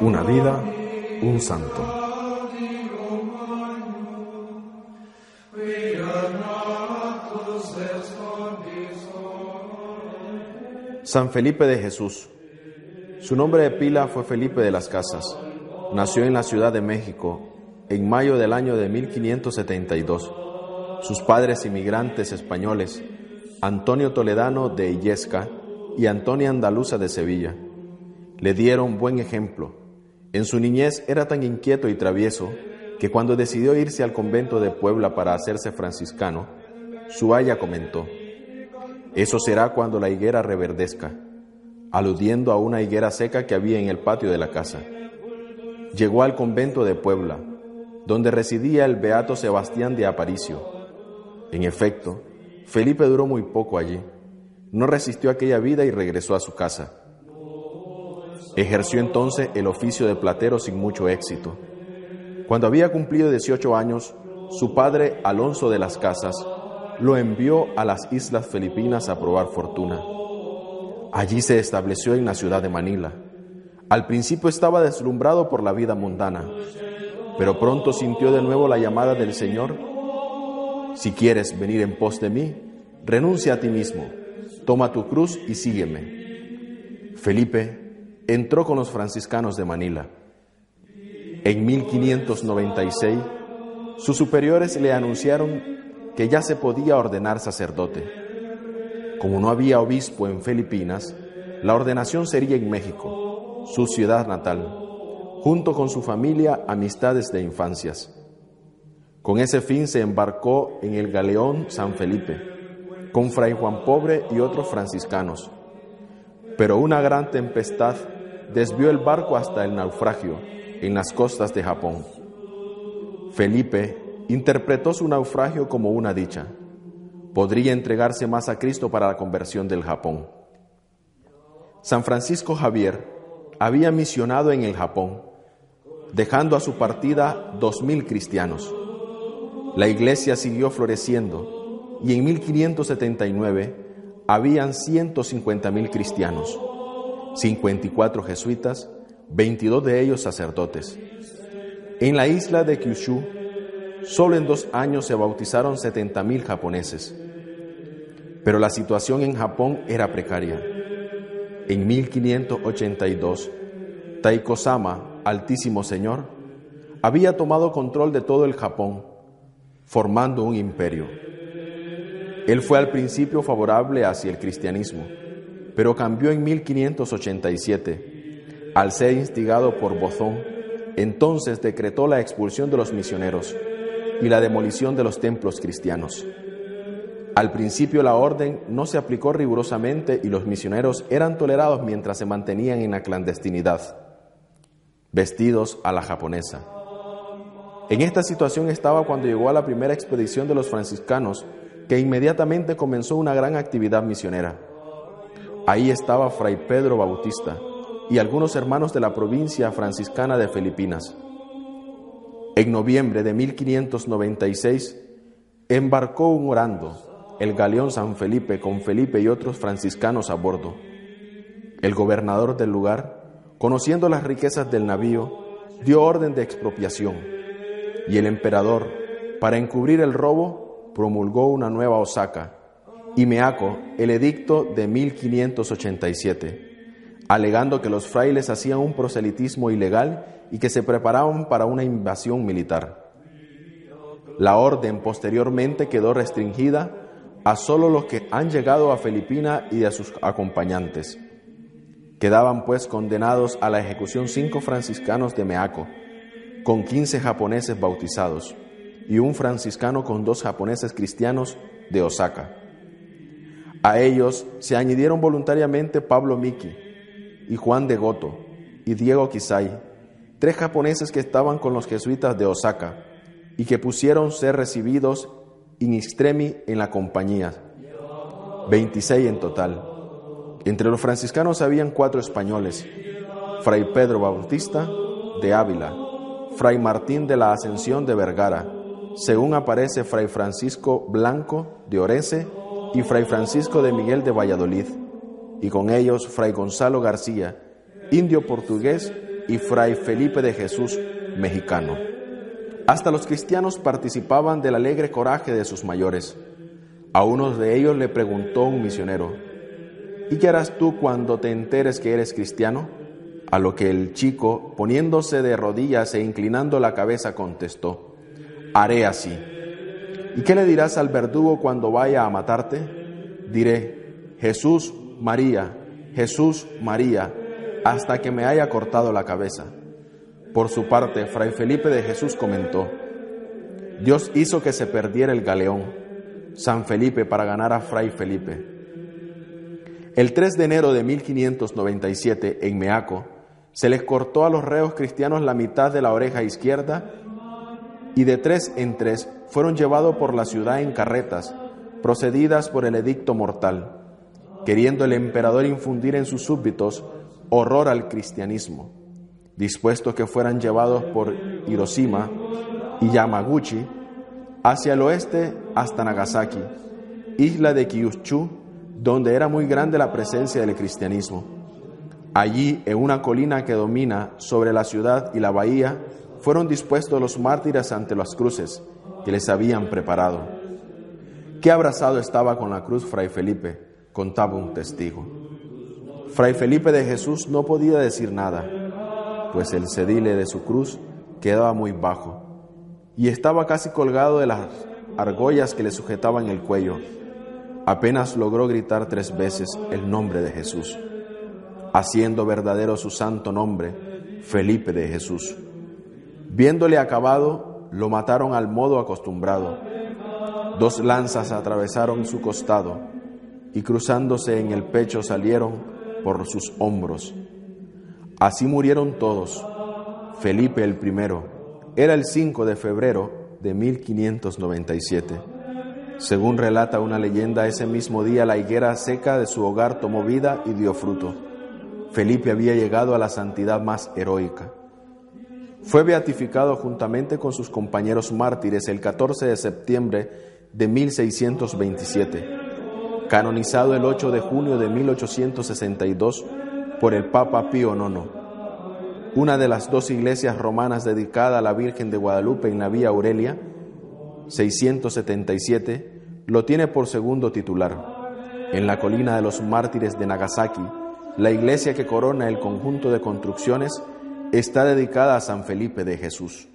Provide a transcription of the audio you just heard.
Una vida, un santo. San Felipe de Jesús. Su nombre de pila fue Felipe de las Casas. Nació en la Ciudad de México en mayo del año de 1572. Sus padres inmigrantes españoles, Antonio Toledano de Illesca y Antonia Andaluza de Sevilla, le dieron buen ejemplo. En su niñez era tan inquieto y travieso que cuando decidió irse al convento de Puebla para hacerse franciscano, su aya comentó, eso será cuando la higuera reverdezca, aludiendo a una higuera seca que había en el patio de la casa. Llegó al convento de Puebla, donde residía el beato Sebastián de Aparicio. En efecto, Felipe duró muy poco allí. No resistió aquella vida y regresó a su casa. Ejerció entonces el oficio de platero sin mucho éxito. Cuando había cumplido 18 años, su padre Alonso de las Casas lo envió a las Islas Filipinas a probar fortuna. Allí se estableció en la ciudad de Manila. Al principio estaba deslumbrado por la vida mundana, pero pronto sintió de nuevo la llamada del Señor. Si quieres venir en pos de mí, renuncia a ti mismo, toma tu cruz y sígueme. Felipe entró con los franciscanos de Manila. En 1596, sus superiores le anunciaron que ya se podía ordenar sacerdote. Como no había obispo en Filipinas, la ordenación sería en México, su ciudad natal, junto con su familia, amistades de infancias. Con ese fin se embarcó en el galeón San Felipe, con Fray Juan Pobre y otros franciscanos. Pero una gran tempestad desvió el barco hasta el naufragio en las costas de Japón. Felipe interpretó su naufragio como una dicha. Podría entregarse más a Cristo para la conversión del Japón. San Francisco Javier había misionado en el Japón, dejando a su partida dos mil cristianos. La iglesia siguió floreciendo y en 1579 habían 150 mil cristianos, 54 jesuitas, 22 de ellos sacerdotes. En la isla de Kyushu Solo en dos años se bautizaron 70.000 japoneses. Pero la situación en Japón era precaria. En 1582, Taiko-sama, Altísimo Señor, había tomado control de todo el Japón, formando un imperio. Él fue al principio favorable hacia el cristianismo, pero cambió en 1587. Al ser instigado por Bozón, entonces decretó la expulsión de los misioneros y la demolición de los templos cristianos. Al principio la orden no se aplicó rigurosamente y los misioneros eran tolerados mientras se mantenían en la clandestinidad, vestidos a la japonesa. En esta situación estaba cuando llegó a la primera expedición de los franciscanos, que inmediatamente comenzó una gran actividad misionera. Ahí estaba Fray Pedro Bautista y algunos hermanos de la provincia franciscana de Filipinas. En noviembre de 1596 embarcó un orando, el galeón San Felipe, con Felipe y otros franciscanos a bordo. El gobernador del lugar, conociendo las riquezas del navío, dio orden de expropiación y el emperador, para encubrir el robo, promulgó una nueva Osaka y Meaco el edicto de 1587 alegando que los frailes hacían un proselitismo ilegal y que se preparaban para una invasión militar. La orden posteriormente quedó restringida a solo los que han llegado a Filipina y a sus acompañantes. Quedaban pues condenados a la ejecución cinco franciscanos de Meaco, con quince japoneses bautizados, y un franciscano con dos japoneses cristianos de Osaka. A ellos se añadieron voluntariamente Pablo Miki, y Juan de Goto y Diego Kisai, tres japoneses que estaban con los jesuitas de Osaka y que pusieron ser recibidos in extremi en la compañía, 26 en total. Entre los franciscanos habían cuatro españoles, Fray Pedro Bautista de Ávila, Fray Martín de la Ascensión de Vergara, según aparece Fray Francisco Blanco de Orese y Fray Francisco de Miguel de Valladolid, y con ellos Fray Gonzalo García, indio portugués, y Fray Felipe de Jesús, mexicano. Hasta los cristianos participaban del alegre coraje de sus mayores. A uno de ellos le preguntó un misionero, ¿y qué harás tú cuando te enteres que eres cristiano? A lo que el chico, poniéndose de rodillas e inclinando la cabeza, contestó, haré así. ¿Y qué le dirás al verdugo cuando vaya a matarte? Diré, Jesús, María, Jesús, María, hasta que me haya cortado la cabeza. Por su parte, Fray Felipe de Jesús comentó, Dios hizo que se perdiera el galeón, San Felipe para ganar a Fray Felipe. El 3 de enero de 1597, en Meaco, se les cortó a los reos cristianos la mitad de la oreja izquierda y de tres en tres fueron llevados por la ciudad en carretas, procedidas por el edicto mortal, queriendo el emperador infundir en sus súbditos horror al cristianismo, dispuesto que fueran llevados por Hiroshima y Yamaguchi hacia el oeste hasta Nagasaki, isla de Kyushu, donde era muy grande la presencia del cristianismo. Allí, en una colina que domina sobre la ciudad y la bahía, fueron dispuestos los mártires ante las cruces que les habían preparado. Qué abrazado estaba con la cruz Fray Felipe, contaba un testigo. Fray Felipe de Jesús no podía decir nada, pues el cedile de su cruz quedaba muy bajo y estaba casi colgado de las argollas que le sujetaban el cuello. Apenas logró gritar tres veces el nombre de Jesús, haciendo verdadero su santo nombre, Felipe de Jesús. Viéndole acabado, lo mataron al modo acostumbrado. Dos lanzas atravesaron su costado y cruzándose en el pecho salieron por sus hombros. Así murieron todos. Felipe el primero era el 5 de febrero de 1597. Según relata una leyenda, ese mismo día la higuera seca de su hogar tomó vida y dio fruto. Felipe había llegado a la santidad más heroica. Fue beatificado juntamente con sus compañeros mártires el 14 de septiembre de 1627, canonizado el 8 de junio de 1862 por el Papa Pío IX. Una de las dos iglesias romanas dedicada a la Virgen de Guadalupe en la Vía Aurelia, 677, lo tiene por segundo titular. En la colina de los mártires de Nagasaki, la iglesia que corona el conjunto de construcciones está dedicada a San Felipe de Jesús.